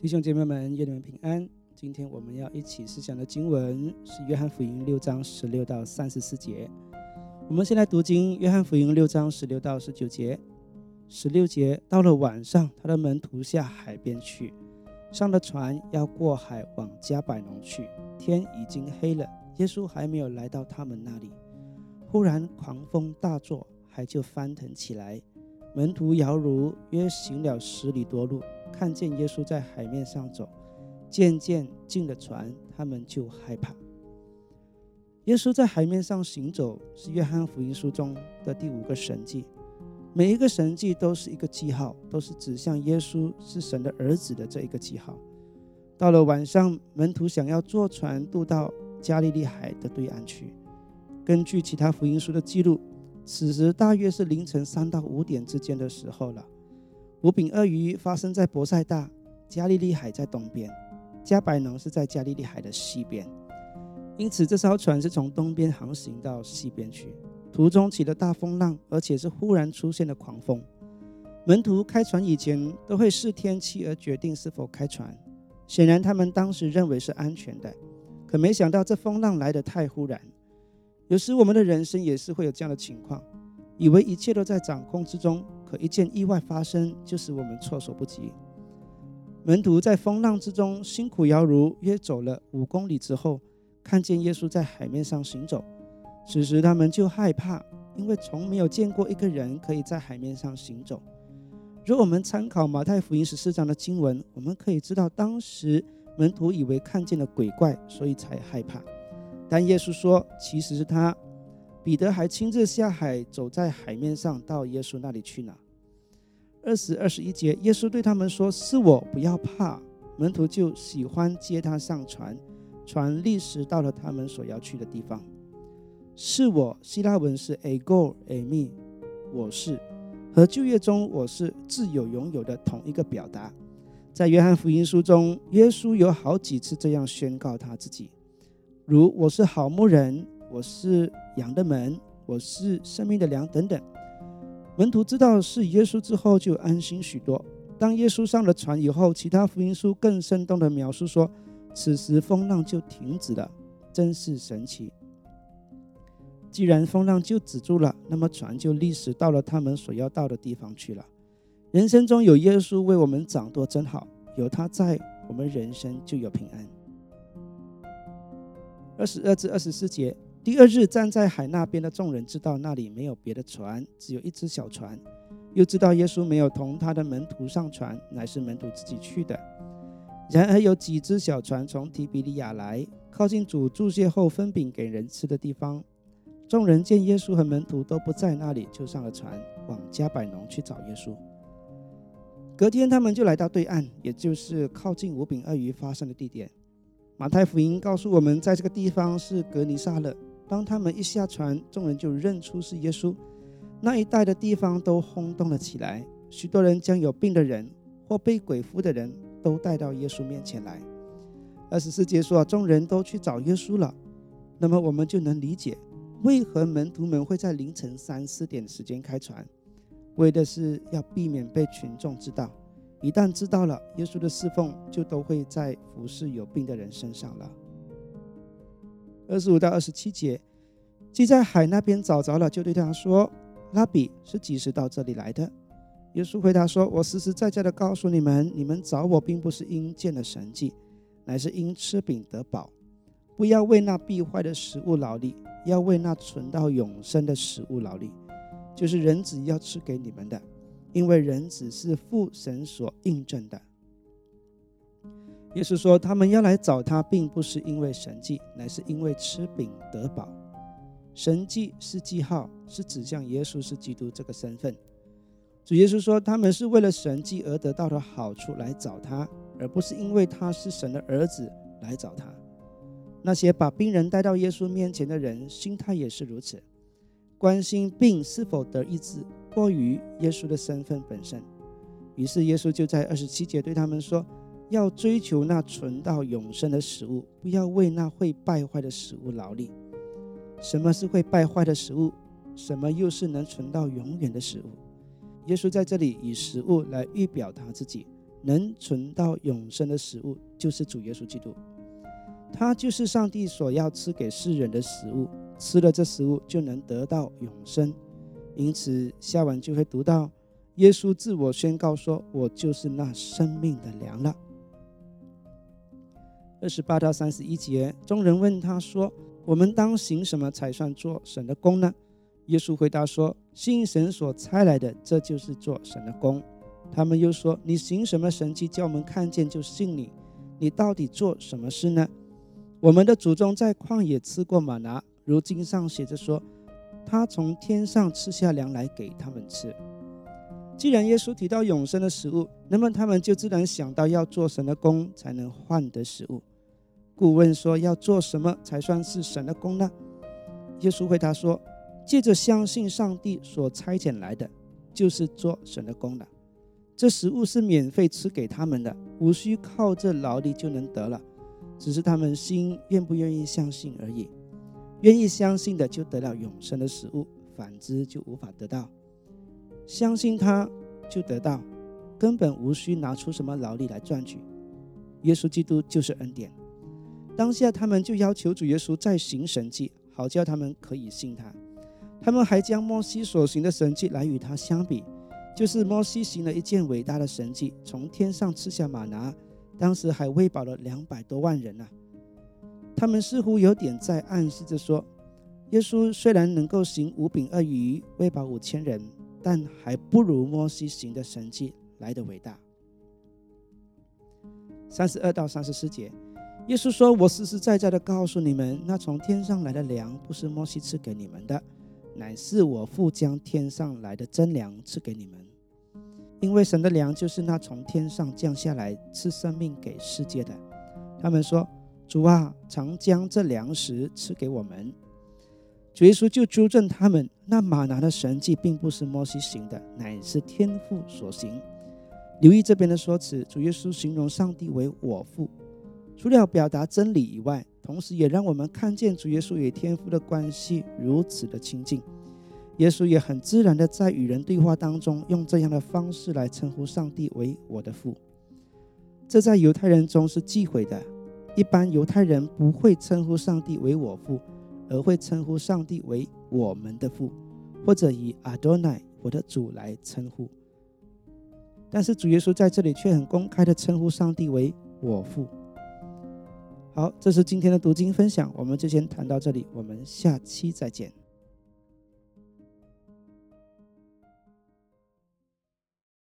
弟兄姐妹们，愿你们平安。今天我们要一起思想的经文是约翰福音六章十六到三十四节。我们先来读经，约翰福音六章十六到十九节。十六节，到了晚上，他的门徒下海边去，上了船要过海往加百农去。天已经黑了，耶稣还没有来到他们那里。忽然狂风大作，海就翻腾起来。门徒摇如约行了十里多路。看见耶稣在海面上走，渐渐进了船，他们就害怕。耶稣在海面上行走，是约翰福音书中的第五个神迹。每一个神迹都是一个记号，都是指向耶稣是神的儿子的这一个记号。到了晚上，门徒想要坐船渡到加利利海的对岸去。根据其他福音书的记录，此时大约是凌晨三到五点之间的时候了。五饼鳄鱼发生在博塞大，加利利海在东边，加百农是在加利利海的西边，因此这艘船是从东边航行到西边去。途中起了大风浪，而且是忽然出现的狂风。门徒开船以前都会视天气而决定是否开船，显然他们当时认为是安全的，可没想到这风浪来得太忽然。有时我们的人生也是会有这样的情况，以为一切都在掌控之中。可一件意外发生，就使我们措手不及。门徒在风浪之中辛苦摇橹，约走了五公里之后，看见耶稣在海面上行走。此时他们就害怕，因为从没有见过一个人可以在海面上行走。如果我们参考马太福音十四章的经文，我们可以知道，当时门徒以为看见了鬼怪，所以才害怕。但耶稣说，其实是他。彼得还亲自下海，走在海面上，到耶稣那里去呢。二十二十一节，耶稣对他们说：“是我，不要怕。”门徒就喜欢接他上船，船立时到了他们所要去的地方。是我，希腊文是 ego eimi，我是，和旧约中我是自有拥有的同一个表达。在约翰福音书中，耶稣有好几次这样宣告他自己，如我是好牧人。我是羊的门，我是生命的粮，等等。门徒知道是耶稣之后，就安心许多。当耶稣上了船以后，其他福音书更生动的描述说，此时风浪就停止了，真是神奇。既然风浪就止住了，那么船就立时到了他们所要到的地方去了。人生中有耶稣为我们掌舵，真好。有他在，我们人生就有平安。二十二至二十四节。第二日，站在海那边的众人知道那里没有别的船，只有一只小船，又知道耶稣没有同他的门徒上船，乃是门徒自己去的。然而有几只小船从提比利亚来，靠近主注谢后分饼给人吃的地方。众人见耶稣和门徒都不在那里，就上了船，往加百农去找耶稣。隔天，他们就来到对岸，也就是靠近五饼鳄鱼发生的地点。马太福音告诉我们，在这个地方是格尼撒勒。当他们一下船，众人就认出是耶稣。那一带的地方都轰动了起来，许多人将有病的人或被鬼附的人都带到耶稣面前来。二十四节说，众人都去找耶稣了。那么我们就能理解，为何门徒们会在凌晨三四点的时间开船，为的是要避免被群众知道。一旦知道了，耶稣的侍奉就都会在服侍有病的人身上了。二十五到二十七节，既在海那边找着了，就对他说：“拉比是几时到这里来的？”耶稣回答说：“我实实在在的告诉你们，你们找我，并不是因见了神迹，乃是因吃饼得饱。不要为那必坏的食物劳力，要为那存到永生的食物劳力，就是人子要吃给你们的，因为人子是父神所印证的。”耶稣说：“他们要来找他，并不是因为神迹，乃是因为吃饼得饱。神迹是记号，是指向耶稣是基督这个身份。主耶稣说，他们是为了神迹而得到的好处来找他，而不是因为他是神的儿子来找他。那些把病人带到耶稣面前的人，心态也是如此，关心病是否得医治，过于耶稣的身份本身。于是耶稣就在二十七节对他们说。”要追求那存到永生的食物，不要为那会败坏的食物劳力。什么是会败坏的食物？什么又是能存到永远的食物？耶稣在这里以食物来预表他自己，能存到永生的食物，就是主耶稣基督。他就是上帝所要赐给世人的食物，吃了这食物就能得到永生。因此，下文就会读到耶稣自我宣告说：“我就是那生命的粮了。”二十八到三十一节，众人问他说：“我们当行什么才算做神的功呢？”耶稣回答说：“信神所差来的，这就是做神的功。”他们又说：“你行什么神迹，叫我们看见就信你？你到底做什么事呢？”我们的祖宗在旷野吃过玛拿，如经上写着说：“他从天上赐下粮来给他们吃。”既然耶稣提到永生的食物，那么他们就自然想到要做神的功才能换得食物。顾问说：“要做什么才算是神的功呢？”耶稣回答说：“借着相信上帝所差遣来的，就是做神的功了。这食物是免费吃给他们的，无需靠这劳力就能得了。”只是他们心愿不愿意相信而已，愿意相信的就得了永生的食物，反之就无法得到。相信他就得到，根本无需拿出什么劳力来赚取。耶稣基督就是恩典。当下他们就要求主耶稣再行神迹，好叫他们可以信他。他们还将摩西所行的神迹来与他相比，就是摩西行了一件伟大的神迹，从天上赐下玛拿。当时还喂饱了两百多万人呢。他们似乎有点在暗示着说，耶稣虽然能够行五饼二鱼喂饱五千人，但还不如摩西行的神迹来的伟大。三十二到三十四节，耶稣说：“我实实在在的告诉你们，那从天上来的粮不是摩西赐给你们的，乃是我父将天上来的真粮赐给你们。”因为神的粮就是那从天上降下来赐生命给世界的。他们说：“主啊，常将这粮食赐给我们。”主耶稣就纠正他们：“那马拿的神迹并不是摩西行的，乃是天父所行。”留意这边的说辞，主耶稣形容上帝为我父，除了表达真理以外，同时也让我们看见主耶稣与天父的关系如此的亲近。耶稣也很自然的在与人对话当中，用这样的方式来称呼上帝为我的父。这在犹太人中是忌讳的。一般犹太人不会称呼上帝为我父，而会称呼上帝为我们的父，或者以阿多奈我的主来称呼。但是主耶稣在这里却很公开的称呼上帝为我父。好，这是今天的读经分享，我们就先谈到这里，我们下期再见。